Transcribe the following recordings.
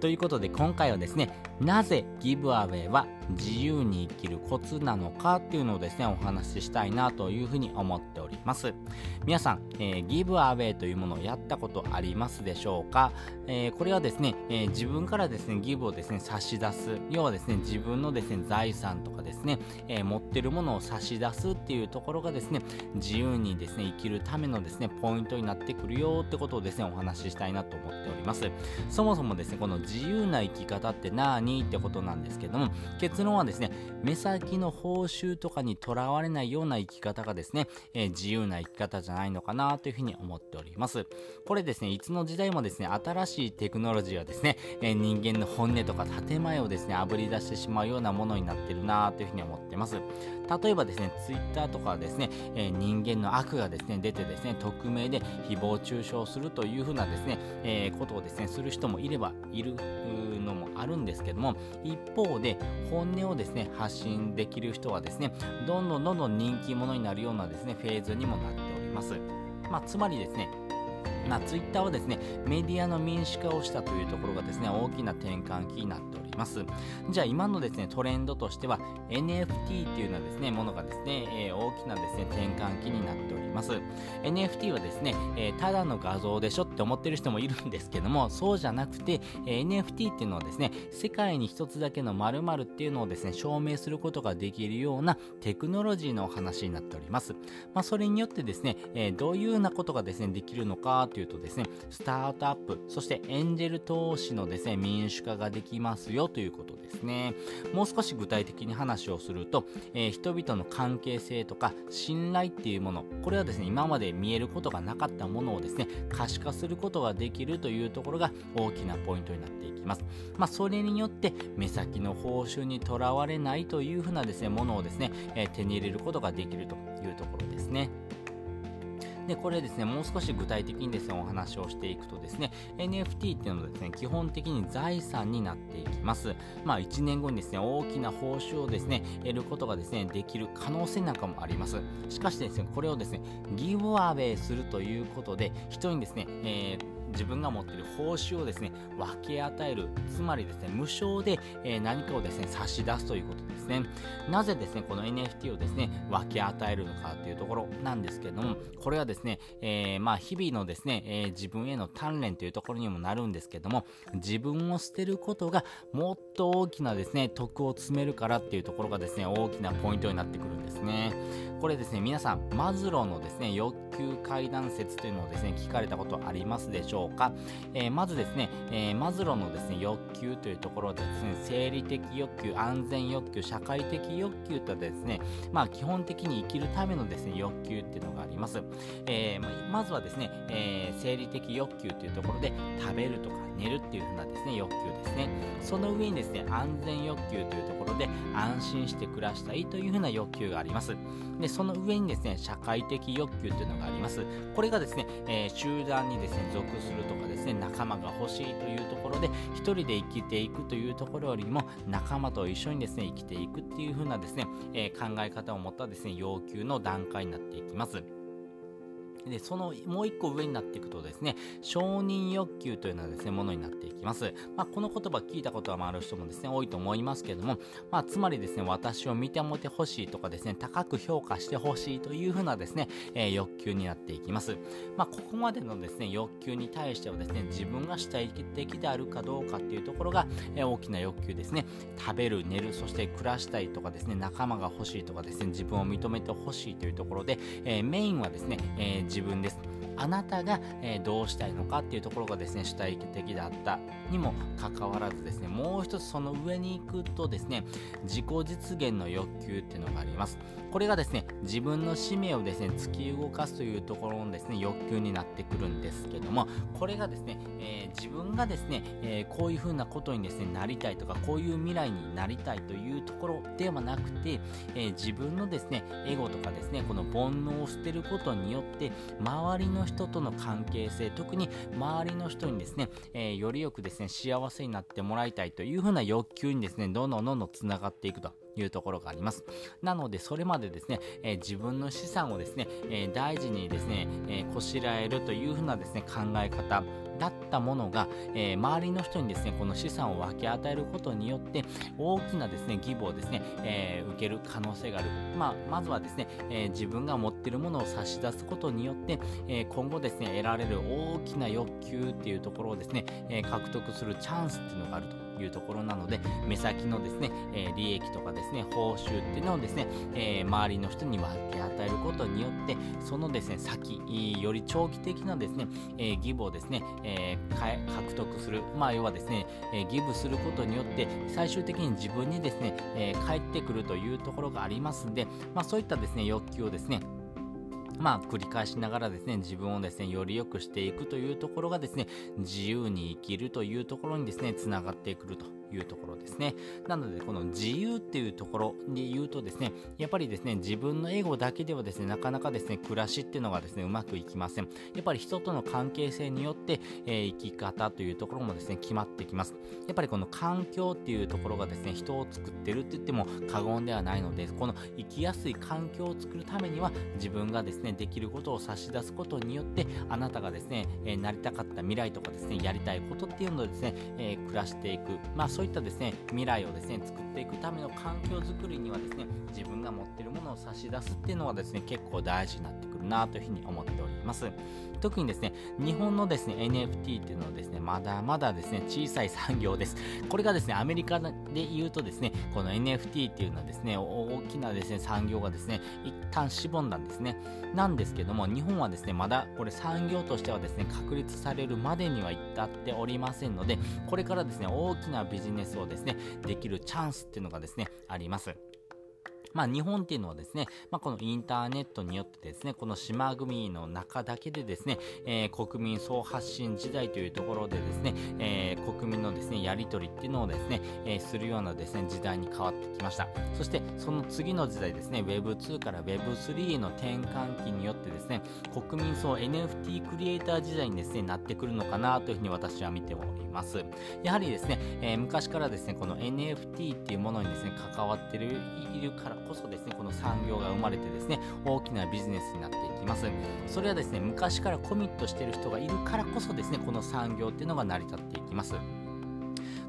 ということで今回はですねなぜギブアウェイは自由に生きるコツなのかっていうのをですねお話ししたいなというふうに思っております。皆さん、えー、ギブアウェイというものをやったことありますでしょうか、えー、これはですね、えー、自分からですねギブをですね差し出す。要はですね自分のですね財産とかですね、え持ってるものを差し出すっていうところがですね自由にですね生きるためのですねポイントになってくるよってことをですねお話ししたいなと思っております。そもそもですねこの自由な生き方って何？ってことなんですけども結論はですね目先の報酬とかにとらわれないような生き方がですね、えー、自由な生き方じゃないのかなというふうに思っております。これですね、いつの時代もですね、新しいテクノロジーはですね、えー、人間の本音とか建前をですね、あぶり出してしまうようなものになってるなというふうに思ってます。例えばですね、Twitter とかですね、えー、人間の悪がですね、出てですね、匿名で誹謗中傷するというふうなですね、えことをですね、する人もいればいるのもあるんですけども、一方で本音をですね、発信できる人はですね、どんどんどんどん人気者になるようなですね、フェーズにもなっております。まあ、つまりですね、まあ、ツイッターはですね、メディアの民主化をしたというところがですね、大きな転換期になっております。ますじゃあ今のですね、トレンドとしては NFT っていうのはですね、ものがですね、えー、大きなですね、転換期になっております。NFT はですね、えー、ただの画像でしょって思ってる人もいるんですけども、そうじゃなくて、えー、NFT っていうのはですね、世界に一つだけの〇〇っていうのをですね、証明することができるようなテクノロジーの話になっております。まあ、それによってですね、えどういうようなことがですね、できるのかというとですね、スタートアップ、そしてエンジェル投資のですね、民主化ができますよということですね。もう少し具体的に話をすると、えー、人々の関係性とか信頼っていうもの、これはですね、今まで見えることがなかったものをですね、可視化することができるというところが大きなポイントになっていきます。まあ、それによって目先の報酬にとらわれないというふうなですね、ものをですね、えー、手に入れることができるというところですね。で、これですね、もう少し具体的にですね、お話をしていくとですね、NFT っていうのはですね、基本的に財産になっていきます。まあ、1年後にですね、大きな報酬をですね、得ることがですね、できる可能性なんかもあります。しかしですね、これをですね、ギブアウェイするということで、人にですね、えー自分が持っている報酬をですね、分け与える。つまりですね、無償で、えー、何かをですね、差し出すということですね。なぜですね、この NFT をですね、分け与えるのかというところなんですけれども、これはですね、えー、まあ、日々のですね、えー、自分への鍛錬というところにもなるんですけども、自分を捨てることがもっと大きなですね、徳を積めるからっていうところがですね、大きなポイントになってくるんですね。これですね、皆さん、マズローのですね、欲求階段説というのをですね、聞かれたことありますでしょうか、えー、まずですね、えー、マズローのですね、欲求というところでですね、生理的欲求、安全欲求、社会的欲求とですね、まあ基本的に生きるためのですね、欲求っていうのがあります。えー、まずはですね、え生理的欲求というところで、食べるとか寝るっていう風なですね、欲求ですね。その上にですね、安全欲求というところで、安心して暮らしたいという風な欲求があります。で、その上にですね、社会的欲求というのがあります。これがですね、えー、集団にですね、属するとかですね、仲間が欲しいというところで、一人で生きていくというところよりも、仲間と一緒にですね、生きていくっていう風なですね、えー、考え方を持ったですね、要求の段階になっていきます。で、そのもう一個上になっていくとですね、承認欲求というのはですね、ものになっていきます。まあ、この言葉聞いたことがある人もですね、多いと思いますけども、まあ、つまりですね、私を見てもてほしいとかですね、高く評価してほしいというふうなですね、えー、欲求になっていきます。まあ、ここまでのですね、欲求に対してはですね、自分が主体的であるかどうかっていうところが、えー、大きな欲求ですね。食べる、寝る、そして暮らしたいとかですね、仲間が欲しいとかですね、自分を認めてほしいというところで、えー、メインはですね、え自分です。あなたが、えー、どうしたいのかっていうところがですね主体的だったにもかかわらずですねもう一つその上に行くとですね自己実現の欲求っていうのがあります。これがですね、自分の使命をですね、突き動かすというところのですね、欲求になってくるんですけども、これがですね、えー、自分がですね、えー、こういう風なことにですね、なりたいとか、こういう未来になりたいというところではなくて、え、自分のですね、エゴとかですね、この煩悩を捨てることによって、周りの人との関係性、特に周りの人にですね、えよりよくですね、幸せになってもらいたいというふうな欲求にですね、どんどんどんどん繋がっていくと。いうところがあります。なので、それまでですね、えー、自分の資産をですね、えー、大事にですね、えー、こしらえるというふうなですね、考え方だったものが、え周りの人にですね、この資産を分け与えることによって、大きなですね、義母をですね、え受ける可能性がある。まあ、まずはですね、え自分が持っているものを差し出すことによって、え今後ですね、得られる大きな欲求っていうところをですね、え獲得するチャンスっていうのがあると。いうところなので、目先のですね、えー、利益とかですね、報酬っていうのをですね、えー、周りの人に分け与えることによって、そのですね、先、より長期的なですね、えー、ギブをですね、え獲得する、まあ、要はですね、えギブすることによって、最終的に自分にですね、え返ってくるというところがありますんで、まあ、そういったですね、欲求をですね、まあ、繰り返しながらですね、自分をですね、より良くしていくというところがですね、自由に生きるというところにですね、つながってくると。いうところですね。なので、この自由っていうところで言うとですね、やっぱりですね、自分のエゴだけではですね、なかなかですね、暮らしっていうのがですね、うまくいきません。やっぱり人との関係性によって、えー、生き方というところもですね、決まってきます。やっぱりこの環境っていうところがですね、人を作ってるって言っても過言ではないので、この生きやすい環境を作るためには、自分がですね、できることを差し出すことによって、あなたがですね、えー、なりたかった未来とかですね、やりたいことっていうのをですね、えー、暮らしていく。まあそういったですね、未来をですね、作っていくための環境づくりにはですね、自分が持ってるものを差し出すっていうのはですね、結構大事になってくるなというふうに思っております。特にですね、日本のですね、NFT っていうのはですね、まだまだですね、小さい産業です。これがですね、アメリカで言うとですね、この NFT っていうのはですね、大きなですね、産業がですね、一旦しぼんだんですね。なんですけども、日本はですね、まだこれ産業としてはですね、確立されるまでには至っておりませんので、これからですね、大きなビジネスをですね、できるチャンスっていうのがですね、あります。まあ、日本っていうのはですね、まあ、このインターネットによってですね、この島国の中だけでですね、えー、国民総発信時代というところでですね、えー、国民のですね、やり取りっていうのをですね、えー、するようなですね、時代に変わってきました。そして、その次の時代ですね、Web2 から Web3 への転換期によってですね、国民総 NFT クリエイター時代にですね、なってくるのかなというふうに私は見ております。やはりですね、え昔からですね、この NFT っていうものにですね、関わっているからこそですね、この産業が生まれてですね、大きなビジネスになっていきます。それはですね、昔からコミットしてる人がいるからこそですね、この産業っていうのが成り立っていきます。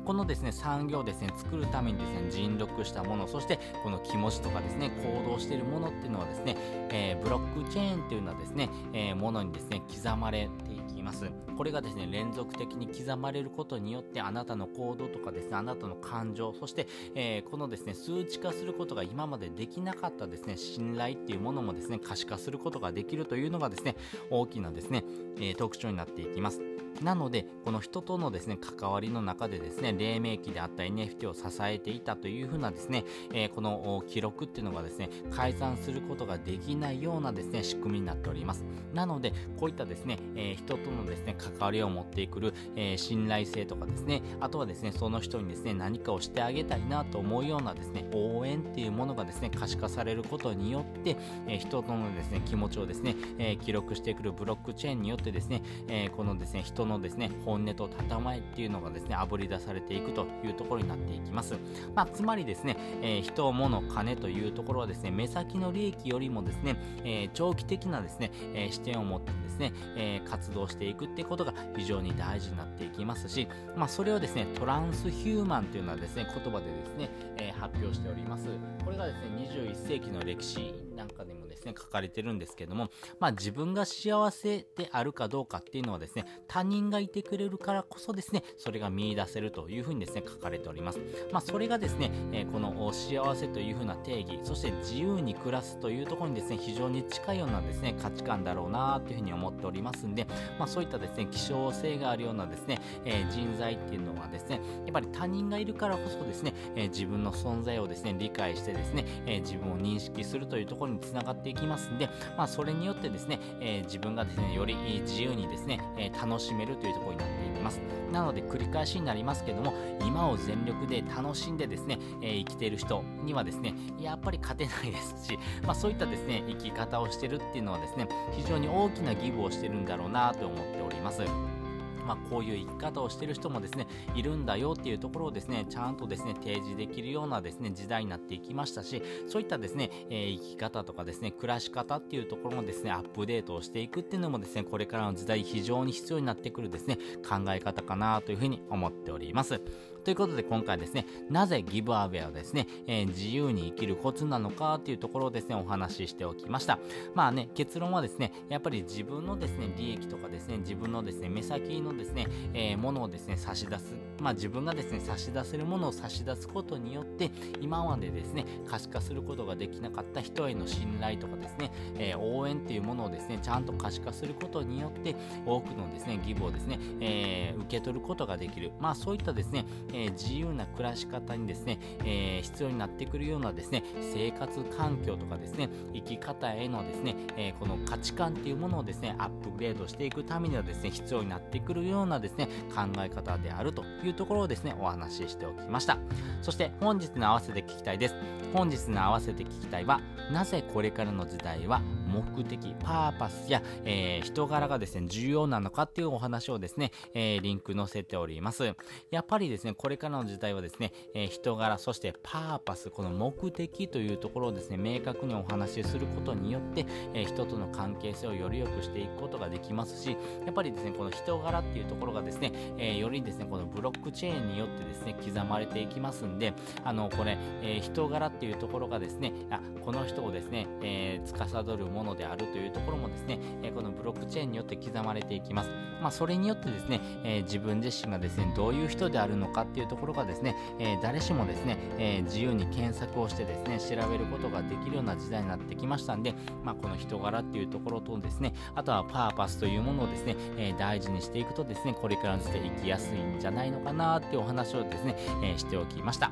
このですね産業をですね作るためにですね尽力したものそしてこの気持ちとかですね行動しているものっていうのはですね、えー、ブロックチェーンっていうのはですね、えー、ものにですね刻まれています。これがですね連続的に刻まれることによってあなたの行動とかですねあなたの感情そして、えー、このですね数値化することが今までできなかったですね信頼っていうものもですね可視化することができるというのがですね大きなですね、えー、特徴になっていきます。なので、この人とのですね、関わりの中でですね、黎明期であった NFT を支えていたというふうなですね、えー、この記録っていうのがですね、改ざんすることができないようなですね、仕組みになっております。なので、こういったですね、えー、人とのですね、関わりを持ってくる、えー、信頼性とかですね、あとはですね、その人にですね、何かをしてあげたいなと思うようなですね、応援っていうものがですね、可視化されることによって、え人とのですね、気持ちをですね、え記録してくるブロックチェーンによってですね、えこのですね、人ののですね、本音と建前っていうのがですね、あぶり出されていくというところになっていきます。まあ、つまりですね、えー、人、物、金というところはですね、目先の利益よりもですね、えー、長期的なですね、えー、視点を持ってですね、え活動していくってことが非常に大事になっていきますし、まあ、それをですね、トランスヒューマンというのはですね、言葉でですね、え発表しております。これがですね、21世紀の歴史なんかでもですね、書かれてるんですけども、まあ自分が幸せであるかどうかっていうのはですね、他人がいてくれるからこそですね、それが見出せるというふうにですね、書かれております。まあそれがですね、えー、この幸せというふうな定義、そして自由に暮らすというところにですね、非常に近いようなですね、価値観だろうなというふうに思っておりますんで、まあそういったですね、希少性があるようなですね、えー、人材っていうのはですね、やっぱり他人がいるからこそですね、えー、自分の存在をですね、理解してですね、え、自分を認識するというところにつながっていきますんで、まあ、それによってですね、えー、自分がですね、より自由にですね、え楽しめるというところになっていきます。なので、繰り返しになりますけども、今を全力で楽しんでですね、え生きている人にはですね、やっぱり勝てないですし、まあ、そういったですね、生き方をしてるっていうのはですね、非常に大きなギブをしてるんだろうなと思っております。まあ、こういう生き方をしてる人もですね、いるんだよっていうところをですね、ちゃんとですね、提示できるようなですね、時代になっていきましたし、そういったですね、えー、生き方とかですね、暮らし方っていうところもですね、アップデートをしていくっていうのもですね、これからの時代非常に必要になってくるですね、考え方かなというふうに思っております。ということで今回ですね、なぜギブアウェイはですね、えー、自由に生きるコツなのかっていうところをですね、お話ししておきました。まあね、結論はですね、やっぱり自分のですね、利益とかですね、自分のですね、目先のですね、えー、ものをですね、差し出す。まあ自分がですね、差し出せるものを差し出すことによって、今までですね、可視化することができなかった人への信頼とかですね、えー、応援っていうものをですね、ちゃんと可視化することによって、多くのですね、ギブをですね、えー、受け取ることができる。まあそういったですね、えー、自由な暮らし方にですね、えー、必要になってくるようなですね、生活環境とかですね、生き方へのですね、えー、この価値観っていうものをですね、アップグレードしていくためにはですね、必要になってくるようなですね、考え方であるというところをですね、お話ししておきました。そして本日の合わせて聞きたいです。本日の合わせて聞きたいは、なぜこれからの時代は目的、パーパスや、えー、人柄がですね、重要なのかっていうお話をですね、えー、リンク載せております。やっぱりですね、これからの時代はですね、えー、人柄、そしてパーパス、この目的というところをですね、明確にお話しすることによって、え人との関係性をより良くしていくことができますし、やっぱりですね、この人柄っていうところがですね、えよりですね、このブロックチェーンによってですね、刻まれていきますんで、あの、これ、え人柄っていうところがですね、あこの人をですね、えー、司るものものであるというところもですね、えこのブロックチェーンによって刻まれていきます。まあ、それによってですね、えー、自分自身がですね、どういう人であるのかっていうところがですね、えー、誰しもですね、えー、自由に検索をしてですね、調べることができるような時代になってきましたんで、まあ、この人柄っていうところとですね、あとはパーパスというものをですね、え大事にしていくとですね、これからの時代生きやすいんじゃないのかなっていうお話をですね、えしておきました。